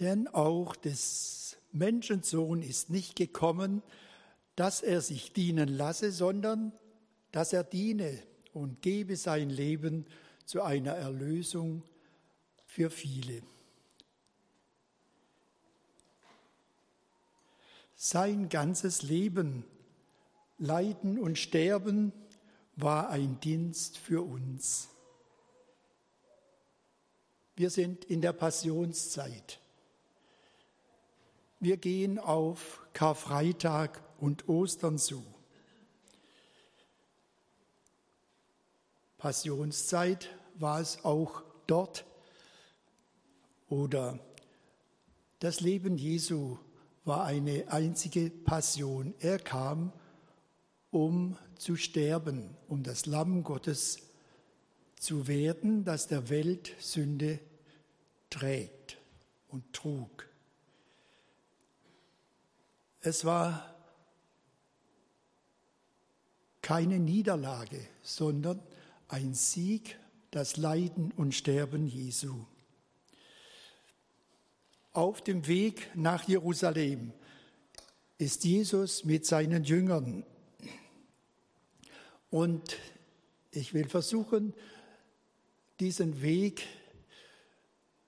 denn auch des Menschensohn ist nicht gekommen, dass er sich dienen lasse, sondern dass er diene und gebe sein Leben zu einer Erlösung für viele. Sein ganzes Leben, Leiden und Sterben war ein Dienst für uns. Wir sind in der Passionszeit. Wir gehen auf Karfreitag und Ostern zu. Passionszeit war es auch dort oder das Leben Jesu war eine einzige Passion. Er kam, um zu sterben, um das Lamm Gottes zu werden, das der Welt Sünde trägt und trug. Es war keine Niederlage, sondern ein Sieg, das Leiden und Sterben Jesu. Auf dem Weg nach Jerusalem ist Jesus mit seinen Jüngern. Und ich will versuchen, diesen Weg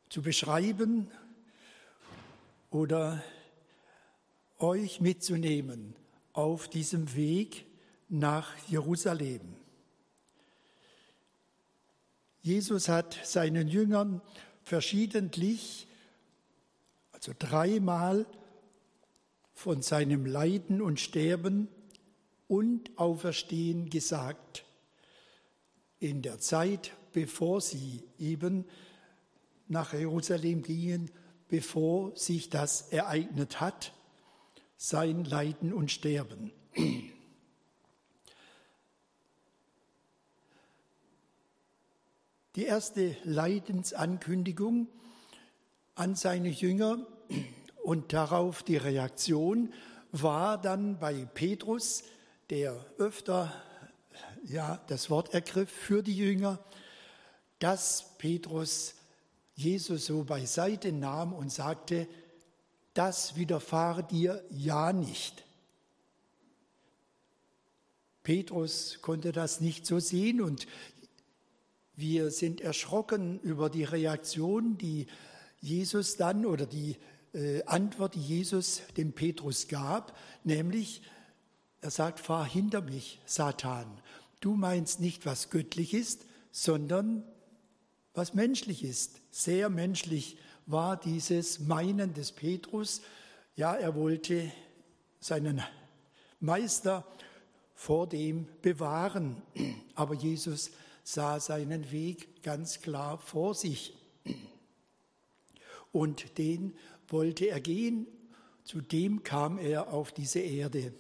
zu beschreiben oder euch mitzunehmen auf diesem Weg nach Jerusalem. Jesus hat seinen Jüngern verschiedentlich, also dreimal, von seinem Leiden und Sterben und Auferstehen gesagt. In der Zeit, bevor sie eben nach Jerusalem gingen, bevor sich das ereignet hat, sein Leiden und Sterben. Die erste Leidensankündigung an seine Jünger und darauf die Reaktion war dann bei Petrus, der öfter ja, das Wort ergriff für die Jünger, dass Petrus Jesus so beiseite nahm und sagte, das widerfahre dir ja nicht. Petrus konnte das nicht so sehen und wir sind erschrocken über die Reaktion, die Jesus dann oder die äh, Antwort, die Jesus dem Petrus gab, nämlich er sagt, fahr hinter mich, Satan. Du meinst nicht, was göttlich ist, sondern was menschlich ist. Sehr menschlich war dieses Meinen des Petrus. Ja, er wollte seinen Meister vor dem bewahren. Aber Jesus sah seinen Weg ganz klar vor sich. Und den wollte er gehen, zu dem kam er auf diese Erde.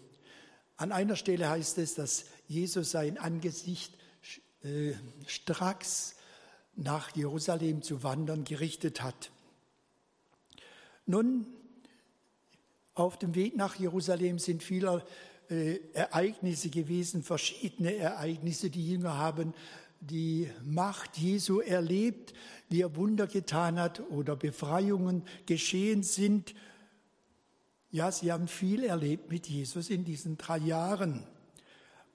An einer Stelle heißt es, dass Jesus sein Angesicht äh, stracks nach Jerusalem zu wandern gerichtet hat. Nun, auf dem Weg nach Jerusalem sind viele äh, Ereignisse gewesen, verschiedene Ereignisse. Die Jünger haben die Macht Jesu erlebt, wie er Wunder getan hat oder Befreiungen geschehen sind. Ja, sie haben viel erlebt mit Jesus in diesen drei Jahren.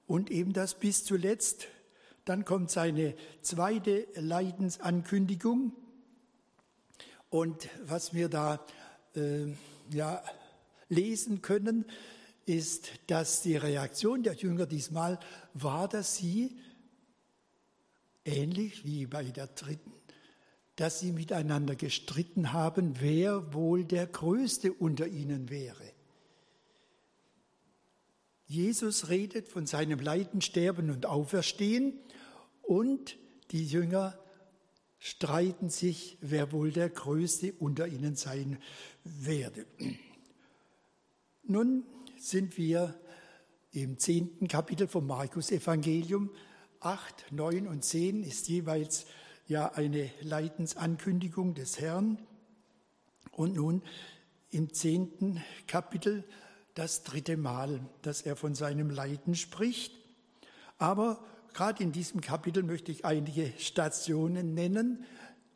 Und eben das bis zuletzt. Dann kommt seine zweite Leidensankündigung. Und was wir da äh, ja, lesen können, ist, dass die Reaktion der Jünger diesmal war, dass sie ähnlich wie bei der dritten, dass sie miteinander gestritten haben, wer wohl der Größte unter ihnen wäre. Jesus redet von seinem Leiden, Sterben und Auferstehen und die Jünger streiten sich, wer wohl der Größte unter ihnen sein werde. Nun sind wir im zehnten Kapitel vom Markus Evangelium 8, 9 und 10 ist jeweils ja eine Leidensankündigung des Herrn. Und nun im zehnten Kapitel das dritte Mal, dass er von seinem Leiden spricht. Aber gerade in diesem Kapitel möchte ich einige Stationen nennen.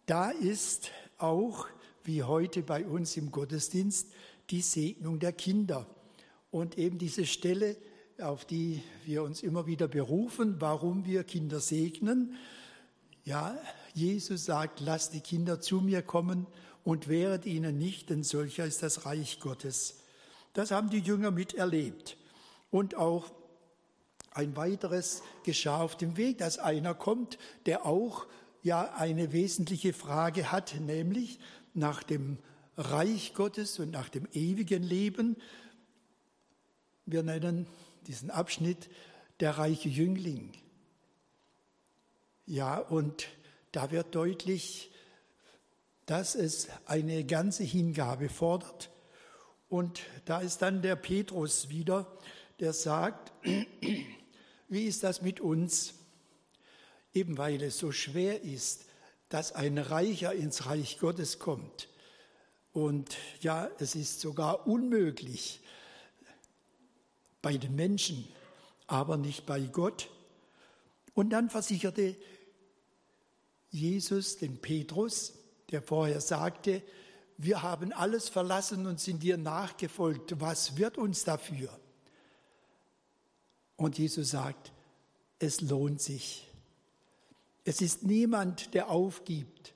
Da ist auch wie heute bei uns im Gottesdienst, die Segnung der Kinder. Und eben diese Stelle, auf die wir uns immer wieder berufen, warum wir Kinder segnen. Ja, Jesus sagt, lasst die Kinder zu mir kommen und wehret ihnen nicht, denn solcher ist das Reich Gottes. Das haben die Jünger miterlebt. Und auch ein weiteres geschah auf dem Weg, dass einer kommt, der auch ja eine wesentliche Frage hat, nämlich nach dem Reich Gottes und nach dem ewigen Leben. Wir nennen diesen Abschnitt der reiche Jüngling. Ja, und da wird deutlich, dass es eine ganze Hingabe fordert. Und da ist dann der Petrus wieder, der sagt, wie ist das mit uns? Eben weil es so schwer ist, dass ein Reicher ins Reich Gottes kommt. Und ja, es ist sogar unmöglich bei den Menschen, aber nicht bei Gott. Und dann versicherte Jesus den Petrus, der vorher sagte, wir haben alles verlassen und sind dir nachgefolgt. Was wird uns dafür? Und Jesus sagt, es lohnt sich. Es ist niemand, der aufgibt,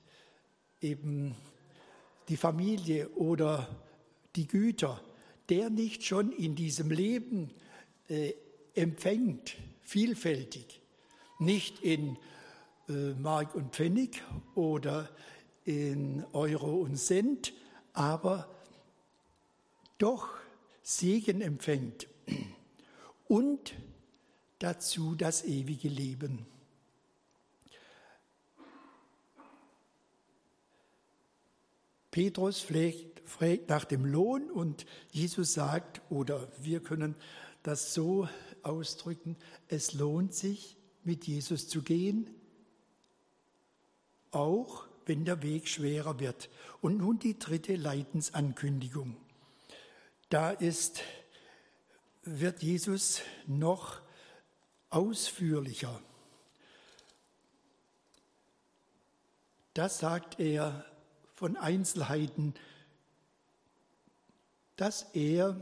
eben die Familie oder die Güter, der nicht schon in diesem Leben äh, empfängt, vielfältig, nicht in äh, Mark und Pfennig oder in Euro und Cent, aber doch Segen empfängt und dazu das ewige Leben. Petrus fragt nach dem Lohn und Jesus sagt, oder wir können das so ausdrücken, es lohnt sich, mit Jesus zu gehen, auch wenn der Weg schwerer wird. Und nun die dritte Leidensankündigung. Da ist, wird Jesus noch ausführlicher. Das sagt er von Einzelheiten, dass er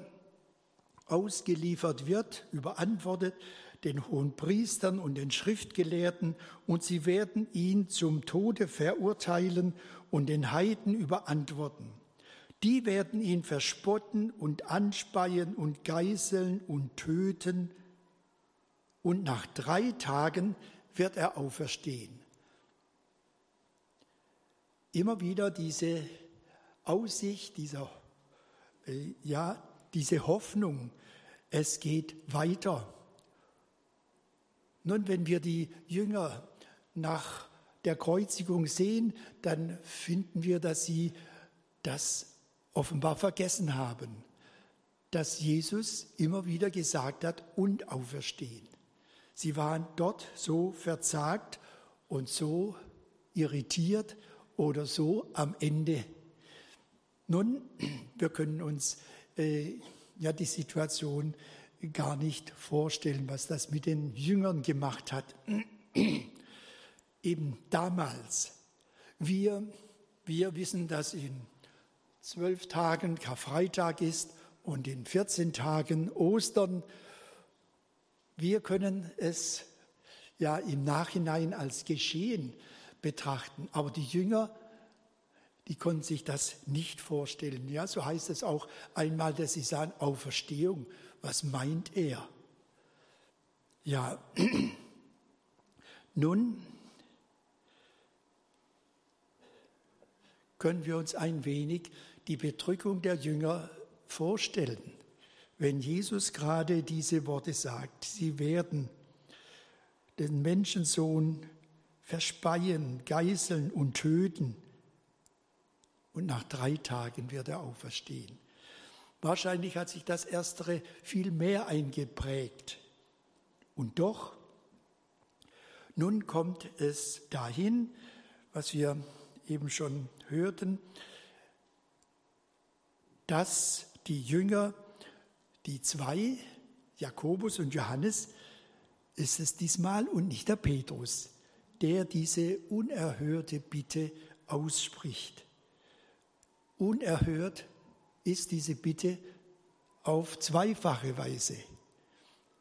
ausgeliefert wird, überantwortet den hohen Priestern und den Schriftgelehrten, und sie werden ihn zum Tode verurteilen und den Heiden überantworten. Die werden ihn verspotten und anspeien und geißeln und töten, und nach drei Tagen wird er auferstehen immer wieder diese Aussicht, dieser, äh, ja, diese Hoffnung, es geht weiter. Nun, wenn wir die Jünger nach der Kreuzigung sehen, dann finden wir, dass sie das offenbar vergessen haben, dass Jesus immer wieder gesagt hat und auferstehen. Sie waren dort so verzagt und so irritiert oder so am Ende. Nun, wir können uns äh, ja die Situation gar nicht vorstellen, was das mit den Jüngern gemacht hat. Eben damals. Wir, wir wissen, dass in zwölf Tagen Karfreitag ist und in 14 Tagen Ostern. Wir können es ja im Nachhinein als geschehen betrachten. Aber die Jünger, die konnten sich das nicht vorstellen. Ja, so heißt es auch einmal, dass sie sagen, Auferstehung. Was meint er? Ja, nun können wir uns ein wenig die Bedrückung der Jünger vorstellen, wenn Jesus gerade diese Worte sagt. Sie werden den Menschensohn verspeien, geißeln und töten. Und nach drei Tagen wird er auferstehen. Wahrscheinlich hat sich das Erstere viel mehr eingeprägt. Und doch, nun kommt es dahin, was wir eben schon hörten, dass die Jünger, die zwei, Jakobus und Johannes, ist es diesmal und nicht der Petrus, der diese unerhörte Bitte ausspricht. unerhört ist diese Bitte auf zweifache Weise.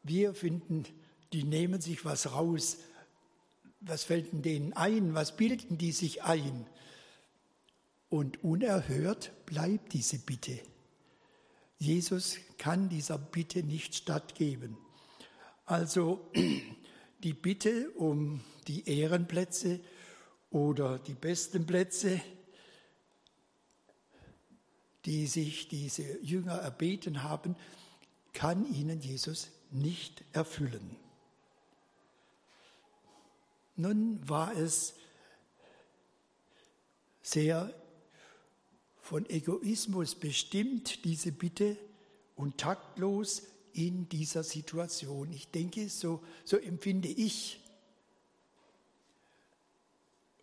Wir finden, die nehmen sich was raus. Was fällt denen ein? Was bilden die sich ein? Und unerhört bleibt diese Bitte. Jesus kann dieser Bitte nicht stattgeben. Also die Bitte um die Ehrenplätze oder die besten Plätze, die sich diese Jünger erbeten haben, kann ihnen Jesus nicht erfüllen. Nun war es sehr von Egoismus bestimmt, diese Bitte, und taktlos in dieser Situation. Ich denke, so, so empfinde ich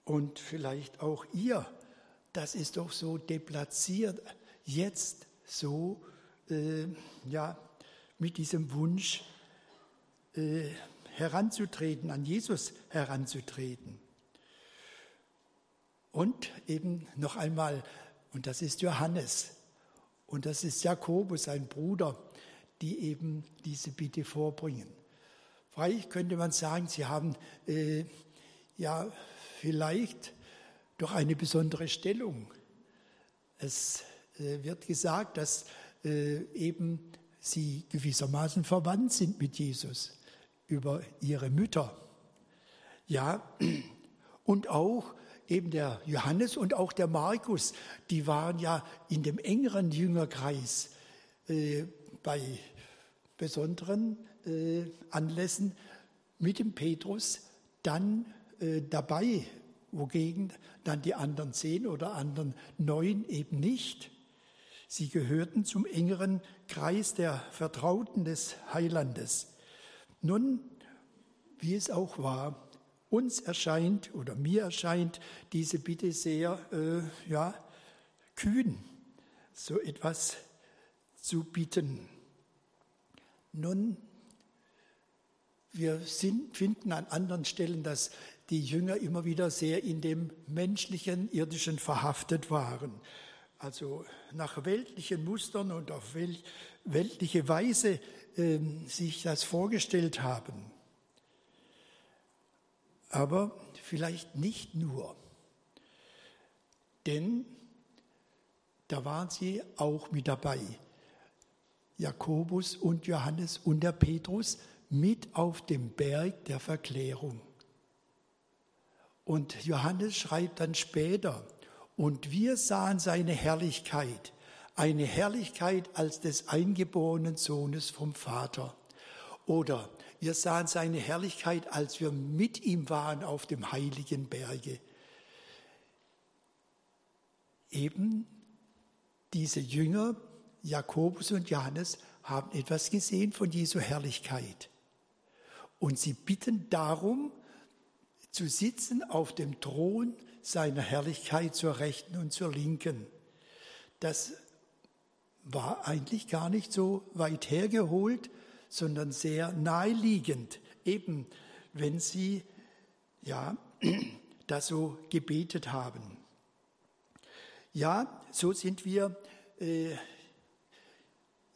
und vielleicht auch ihr. Das ist doch so deplatziert, jetzt so äh, ja, mit diesem Wunsch äh, heranzutreten, an Jesus heranzutreten. Und eben noch einmal, und das ist Johannes und das ist Jakobus, sein Bruder, die eben diese Bitte vorbringen. Freilich könnte man sagen, sie haben äh, ja vielleicht doch eine besondere Stellung. Es äh, wird gesagt, dass äh, eben sie gewissermaßen verwandt sind mit Jesus über ihre Mütter. Ja, und auch eben der Johannes und auch der Markus, die waren ja in dem engeren Jüngerkreis äh, bei besonderen äh, Anlässen mit dem Petrus dann äh, dabei, wogegen dann die anderen zehn oder anderen neun eben nicht. Sie gehörten zum engeren Kreis der Vertrauten des Heilandes. Nun, wie es auch war, uns erscheint oder mir erscheint diese Bitte sehr äh, ja, kühn, so etwas zu bitten. Nun, wir sind, finden an anderen Stellen, dass die Jünger immer wieder sehr in dem menschlichen, irdischen verhaftet waren. Also nach weltlichen Mustern und auf weltliche Weise äh, sich das vorgestellt haben. Aber vielleicht nicht nur. Denn da waren sie auch mit dabei. Jakobus und Johannes und der Petrus mit auf dem Berg der Verklärung. Und Johannes schreibt dann später, und wir sahen seine Herrlichkeit, eine Herrlichkeit als des eingeborenen Sohnes vom Vater. Oder wir sahen seine Herrlichkeit, als wir mit ihm waren auf dem heiligen Berge. Eben diese Jünger Jakobus und Johannes haben etwas gesehen von Jesu Herrlichkeit. Und sie bitten darum, zu sitzen auf dem Thron seiner Herrlichkeit zur Rechten und zur Linken. Das war eigentlich gar nicht so weit hergeholt, sondern sehr naheliegend, eben wenn sie ja das so gebetet haben. Ja, so sind wir äh,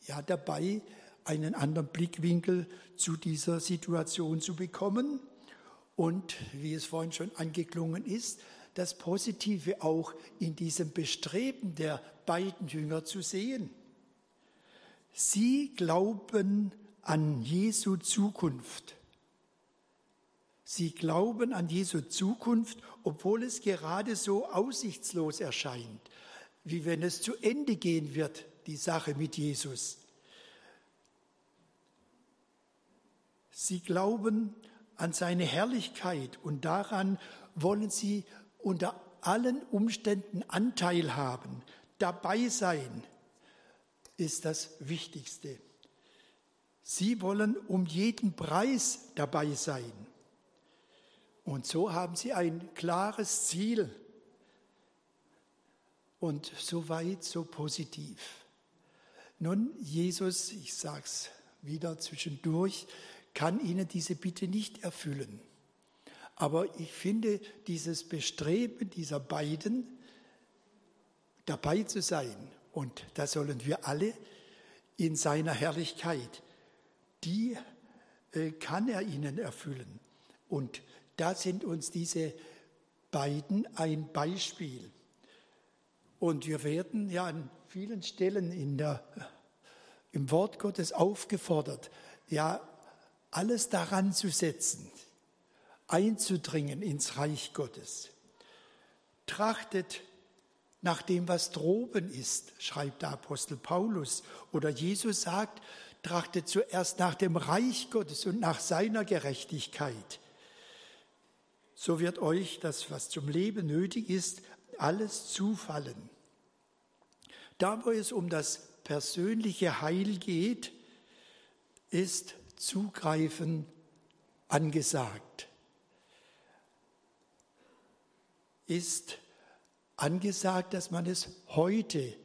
ja, dabei, einen anderen Blickwinkel zu dieser Situation zu bekommen und, wie es vorhin schon angeklungen ist, das Positive auch in diesem Bestreben der beiden Jünger zu sehen. Sie glauben an Jesu Zukunft. Sie glauben an Jesu Zukunft, obwohl es gerade so aussichtslos erscheint, wie wenn es zu Ende gehen wird, die Sache mit Jesus. Sie glauben an seine Herrlichkeit und daran wollen sie unter allen Umständen Anteil haben. Dabei sein ist das Wichtigste. Sie wollen um jeden Preis dabei sein. Und so haben sie ein klares Ziel. Und so weit, so positiv. Nun, Jesus, ich sage es wieder zwischendurch, kann ihnen diese Bitte nicht erfüllen. Aber ich finde dieses Bestreben dieser beiden dabei zu sein. Und da sollen wir alle in seiner Herrlichkeit, die äh, kann er ihnen erfüllen. Und da sind uns diese beiden ein Beispiel. Und wir werden ja an vielen Stellen in der, im Wort Gottes aufgefordert, ja, alles daran zu setzen, einzudringen ins Reich Gottes. Trachtet nach dem, was droben ist, schreibt der Apostel Paulus. Oder Jesus sagt, trachtet zuerst nach dem Reich Gottes und nach seiner Gerechtigkeit. So wird euch das, was zum Leben nötig ist, alles zufallen. Da, wo es um das persönliche Heil geht, ist Zugreifen angesagt. Ist angesagt, dass man es heute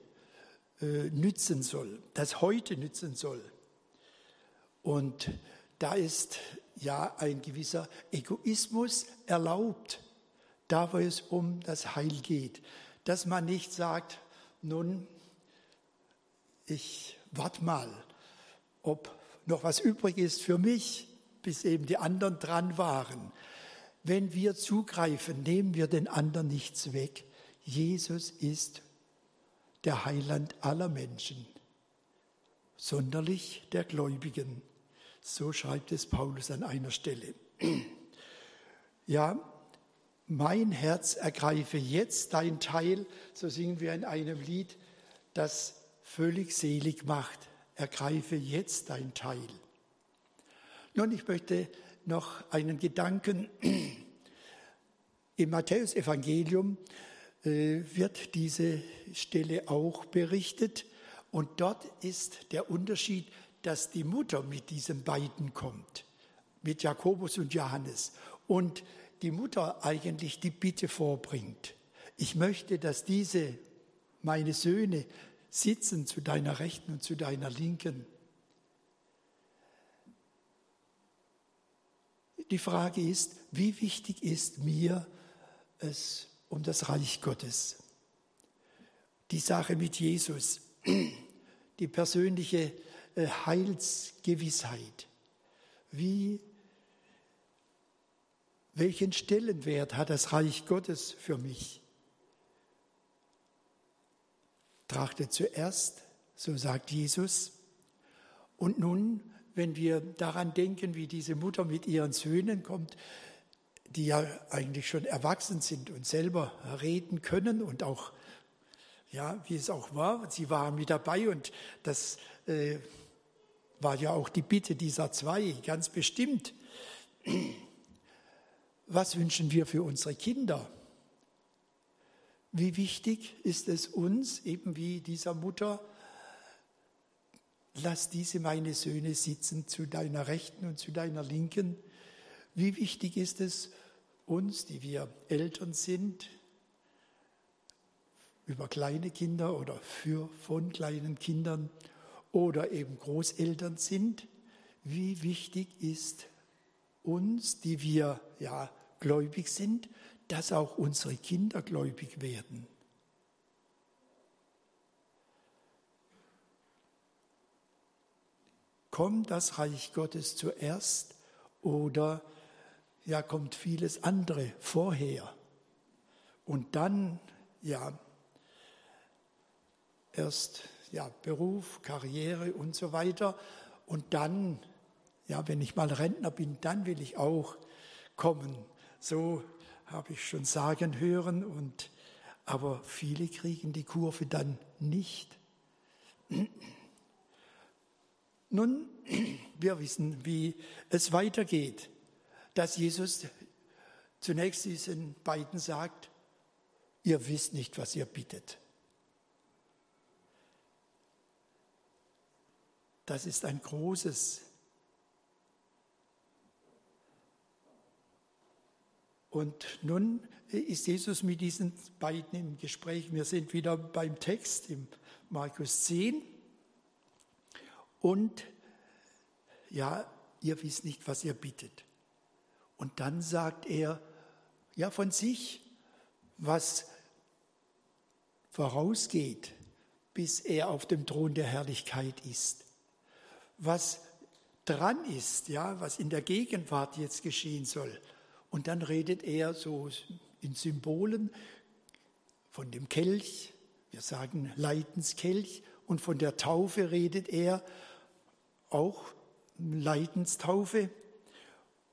äh, nützen soll, das heute nützen soll. Und da ist ja ein gewisser Egoismus erlaubt, da wo es um das Heil geht. Dass man nicht sagt, nun, ich warte mal, ob noch was übrig ist für mich, bis eben die anderen dran waren. Wenn wir zugreifen, nehmen wir den anderen nichts weg. Jesus ist der Heiland aller Menschen, sonderlich der Gläubigen. So schreibt es Paulus an einer Stelle. Ja, mein Herz ergreife jetzt dein Teil, so singen wir in einem Lied, das völlig selig macht. Ergreife jetzt dein Teil. Nun, ich möchte noch einen Gedanken. Im Matthäusevangelium äh, wird diese Stelle auch berichtet. Und dort ist der Unterschied, dass die Mutter mit diesen beiden kommt, mit Jakobus und Johannes. Und die Mutter eigentlich die Bitte vorbringt. Ich möchte, dass diese, meine Söhne, sitzen zu deiner Rechten und zu deiner Linken. Die Frage ist, wie wichtig ist mir es um das Reich Gottes? Die Sache mit Jesus, die persönliche Heilsgewissheit. Wie, welchen Stellenwert hat das Reich Gottes für mich? Trachte zuerst, so sagt Jesus. Und nun, wenn wir daran denken, wie diese Mutter mit ihren Söhnen kommt, die ja eigentlich schon erwachsen sind und selber reden können und auch, ja, wie es auch war, sie waren mit dabei und das äh, war ja auch die Bitte dieser zwei, ganz bestimmt. Was wünschen wir für unsere Kinder? Wie wichtig ist es uns, eben wie dieser Mutter, lass diese meine Söhne sitzen zu deiner Rechten und zu deiner Linken. Wie wichtig ist es uns, die wir Eltern sind, über kleine Kinder oder für von kleinen Kindern, oder eben Großeltern sind, wie wichtig ist uns, die wir ja gläubig sind, dass auch unsere Kinder gläubig werden. Kommt das Reich Gottes zuerst oder ja kommt vieles andere vorher? Und dann ja erst ja, Beruf, Karriere und so weiter. Und dann, ja, wenn ich mal Rentner bin, dann will ich auch kommen. So habe ich schon sagen hören. Und, aber viele kriegen die Kurve dann nicht. Nun, wir wissen, wie es weitergeht, dass Jesus zunächst diesen beiden sagt, ihr wisst nicht, was ihr bittet. Das ist ein großes. Und nun ist Jesus mit diesen beiden im Gespräch. Wir sind wieder beim Text im Markus 10. Und ja, ihr wisst nicht, was ihr bittet. Und dann sagt er, ja, von sich, was vorausgeht, bis er auf dem Thron der Herrlichkeit ist. Was dran ist, ja, was in der Gegenwart jetzt geschehen soll. Und dann redet er so in Symbolen von dem Kelch, wir sagen Leidenskelch, und von der Taufe redet er auch Leidenstaufe.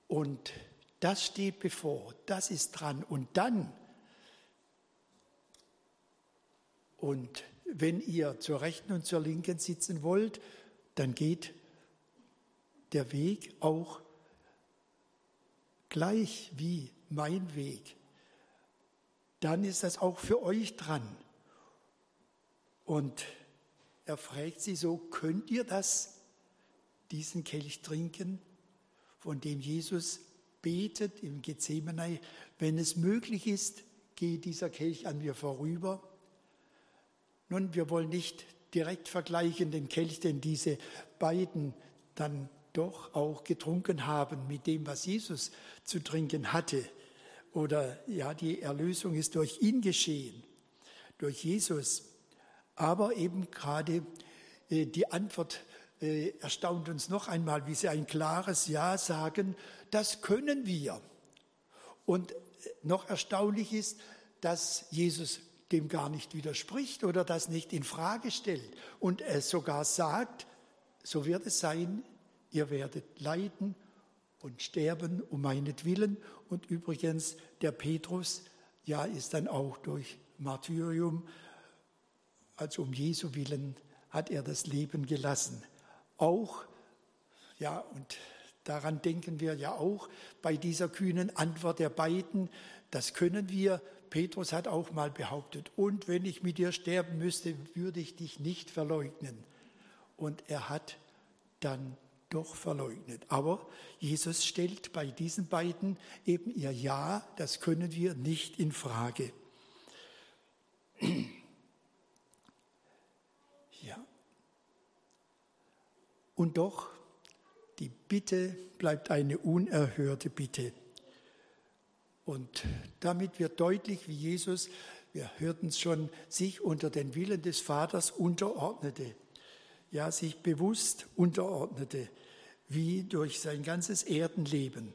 Und das steht bevor, das ist dran. Und dann, und wenn ihr zur Rechten und zur Linken sitzen wollt, dann geht der Weg auch gleich wie mein Weg. Dann ist das auch für euch dran. Und er fragt sie so, könnt ihr das, diesen Kelch trinken, von dem Jesus betet im Gethsemane, wenn es möglich ist, geht dieser Kelch an mir vorüber. Nun, wir wollen nicht direkt vergleichen den Kelch, den diese beiden dann doch auch getrunken haben mit dem, was Jesus zu trinken hatte. Oder ja, die Erlösung ist durch ihn geschehen, durch Jesus. Aber eben gerade äh, die Antwort äh, erstaunt uns noch einmal, wie sie ein klares Ja sagen, das können wir. Und äh, noch erstaunlich ist, dass Jesus dem gar nicht widerspricht oder das nicht in Frage stellt und es sogar sagt, so wird es sein, ihr werdet leiden und sterben um meinetwillen. Und übrigens, der Petrus, ja, ist dann auch durch Martyrium also um Jesu willen hat er das Leben gelassen. Auch, ja, und daran denken wir ja auch bei dieser kühnen Antwort der beiden, das können wir. Petrus hat auch mal behauptet, und wenn ich mit dir sterben müsste, würde ich dich nicht verleugnen. Und er hat dann doch verleugnet. Aber Jesus stellt bei diesen beiden eben ihr Ja, das können wir nicht in Frage. Und doch, die Bitte bleibt eine unerhörte Bitte. Und damit wird deutlich, wie Jesus, wir hörten es schon, sich unter den Willen des Vaters unterordnete. Ja, sich bewusst unterordnete, wie durch sein ganzes Erdenleben.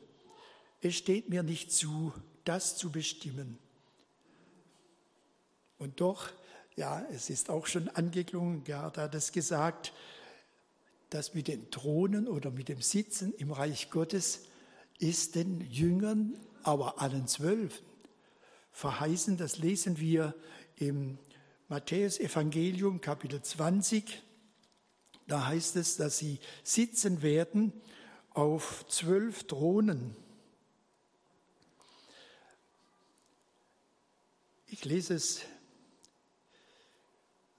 Es steht mir nicht zu, das zu bestimmen. Und doch, ja, es ist auch schon angeklungen, Gerd hat es gesagt, das mit den Thronen oder mit dem Sitzen im Reich Gottes ist den Jüngern, aber allen Zwölfen verheißen. Das lesen wir im Matthäus Evangelium Kapitel 20. Da heißt es, dass sie sitzen werden auf zwölf Thronen. Ich lese es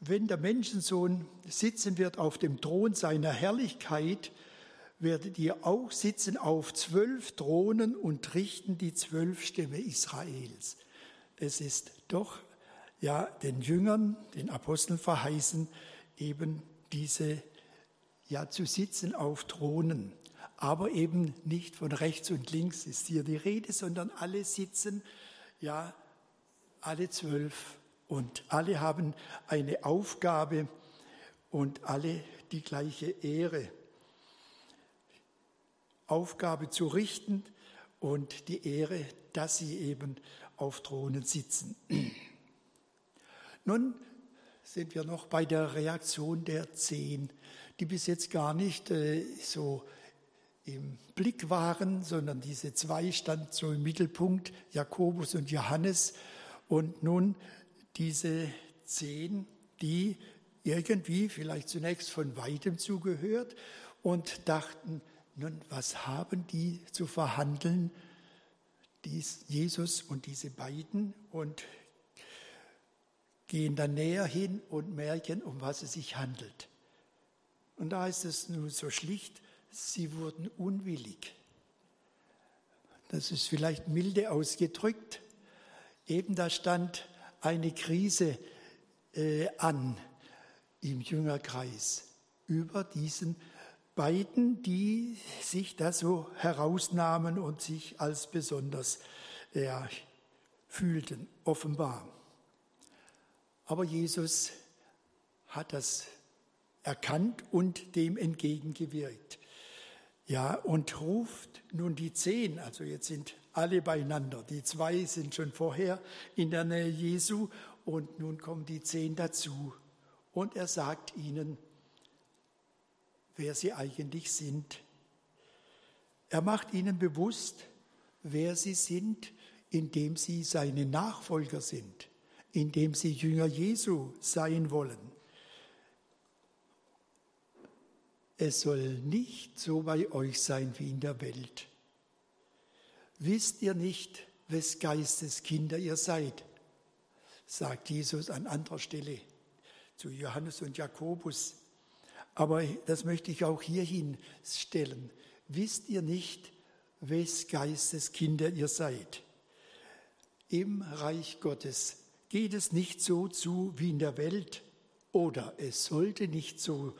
wenn der Menschensohn sitzen wird auf dem Thron seiner Herrlichkeit, werdet ihr auch sitzen auf zwölf Thronen und richten die zwölf Stämme Israels. Es ist doch ja den Jüngern, den Aposteln verheißen, eben diese ja zu sitzen auf Thronen. Aber eben nicht von rechts und links ist hier die Rede, sondern alle sitzen, ja, alle zwölf und alle haben eine Aufgabe und alle die gleiche Ehre. Aufgabe zu richten und die Ehre, dass sie eben auf Thronen sitzen. Nun sind wir noch bei der Reaktion der Zehn, die bis jetzt gar nicht äh, so im Blick waren, sondern diese zwei standen so im Mittelpunkt, Jakobus und Johannes. Und nun diese zehn, die irgendwie vielleicht zunächst von weitem zugehört und dachten, nun, was haben die zu verhandeln, dies, Jesus und diese beiden, und gehen dann näher hin und merken, um was es sich handelt. Und da ist es nun so schlicht, sie wurden unwillig. Das ist vielleicht milde ausgedrückt. Eben da stand, eine Krise äh, an im Jüngerkreis über diesen beiden, die sich da so herausnahmen und sich als besonders ja, fühlten, offenbar. Aber Jesus hat das erkannt und dem entgegengewirkt. Ja, und ruft nun die zehn, also jetzt sind alle beieinander. Die zwei sind schon vorher in der Nähe Jesu und nun kommen die zehn dazu. Und er sagt ihnen, wer sie eigentlich sind. Er macht ihnen bewusst, wer sie sind, indem sie seine Nachfolger sind, indem sie Jünger Jesu sein wollen. Es soll nicht so bei euch sein wie in der Welt. Wisst ihr nicht, wes Geistes Kinder ihr seid? sagt Jesus an anderer Stelle zu Johannes und Jakobus. Aber das möchte ich auch hierhin stellen. Wisst ihr nicht, wes Geistes Kinder ihr seid? Im Reich Gottes geht es nicht so zu wie in der Welt oder es sollte nicht so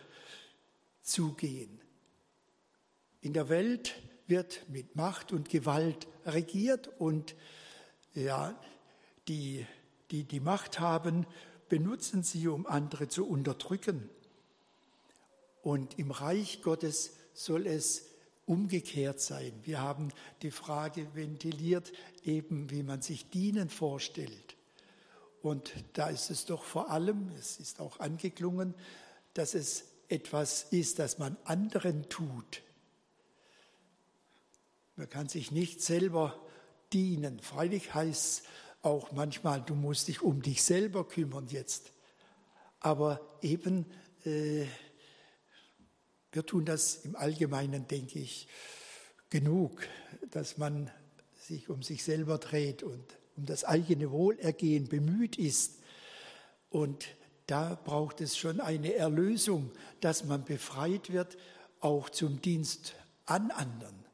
zugehen. In der Welt wird mit Macht und Gewalt regiert und ja, die, die die Macht haben, benutzen sie, um andere zu unterdrücken. Und im Reich Gottes soll es umgekehrt sein. Wir haben die Frage ventiliert, eben wie man sich dienen vorstellt. Und da ist es doch vor allem, es ist auch angeklungen, dass es etwas ist, das man anderen tut, man kann sich nicht selber dienen. Freilich heißt es auch manchmal, du musst dich um dich selber kümmern jetzt. Aber eben, äh, wir tun das im Allgemeinen, denke ich, genug, dass man sich um sich selber dreht und um das eigene Wohlergehen bemüht ist. Und da braucht es schon eine Erlösung, dass man befreit wird, auch zum Dienst an anderen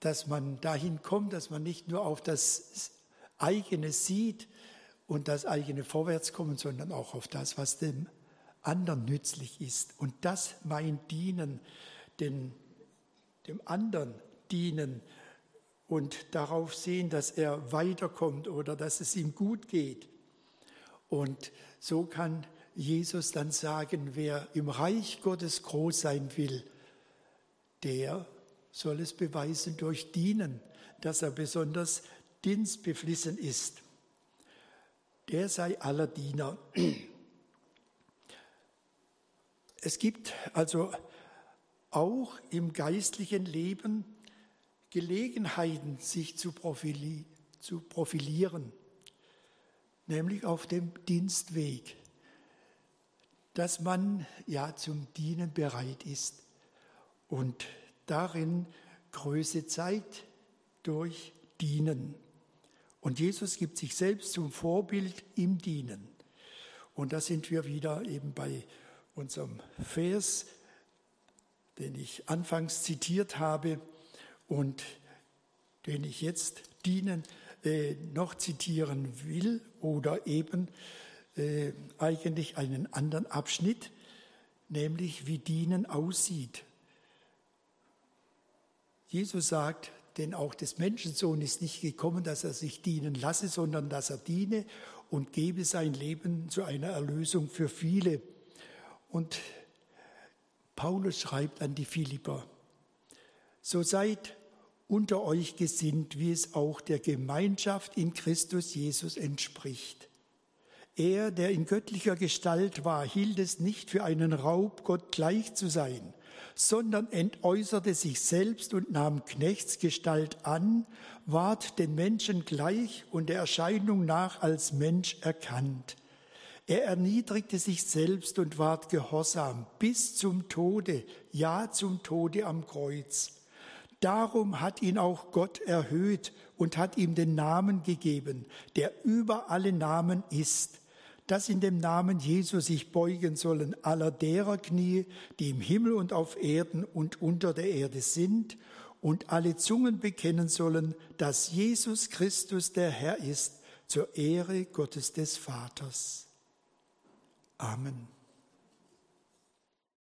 dass man dahin kommt, dass man nicht nur auf das eigene sieht und das eigene Vorwärtskommen, sondern auch auf das, was dem anderen nützlich ist. Und das mein Dienen, den, dem anderen dienen und darauf sehen, dass er weiterkommt oder dass es ihm gut geht. Und so kann Jesus dann sagen, wer im Reich Gottes groß sein will, der soll es beweisen durch Dienen, dass er besonders dienstbeflissen ist. Der sei aller Diener. Es gibt also auch im geistlichen Leben Gelegenheiten, sich zu, profili zu profilieren, nämlich auf dem Dienstweg, dass man ja zum Dienen bereit ist und darin Größe zeigt durch Dienen. Und Jesus gibt sich selbst zum Vorbild im Dienen. Und da sind wir wieder eben bei unserem Vers, den ich anfangs zitiert habe und den ich jetzt dienen, äh, noch zitieren will oder eben äh, eigentlich einen anderen Abschnitt, nämlich wie Dienen aussieht. Jesus sagt, denn auch des Menschensohn ist nicht gekommen, dass er sich dienen lasse, sondern dass er diene und gebe sein Leben zu einer Erlösung für viele. Und Paulus schreibt an die Philipper, so seid unter euch gesinnt, wie es auch der Gemeinschaft in Christus Jesus entspricht. Er, der in göttlicher Gestalt war, hielt es nicht für einen Raub, Gott gleich zu sein sondern entäußerte sich selbst und nahm Knechtsgestalt an, ward den Menschen gleich und der Erscheinung nach als Mensch erkannt. Er erniedrigte sich selbst und ward gehorsam bis zum Tode, ja zum Tode am Kreuz. Darum hat ihn auch Gott erhöht und hat ihm den Namen gegeben, der über alle Namen ist dass in dem Namen Jesu sich beugen sollen aller derer Knie, die im Himmel und auf Erden und unter der Erde sind, und alle Zungen bekennen sollen, dass Jesus Christus der Herr ist, zur Ehre Gottes des Vaters. Amen.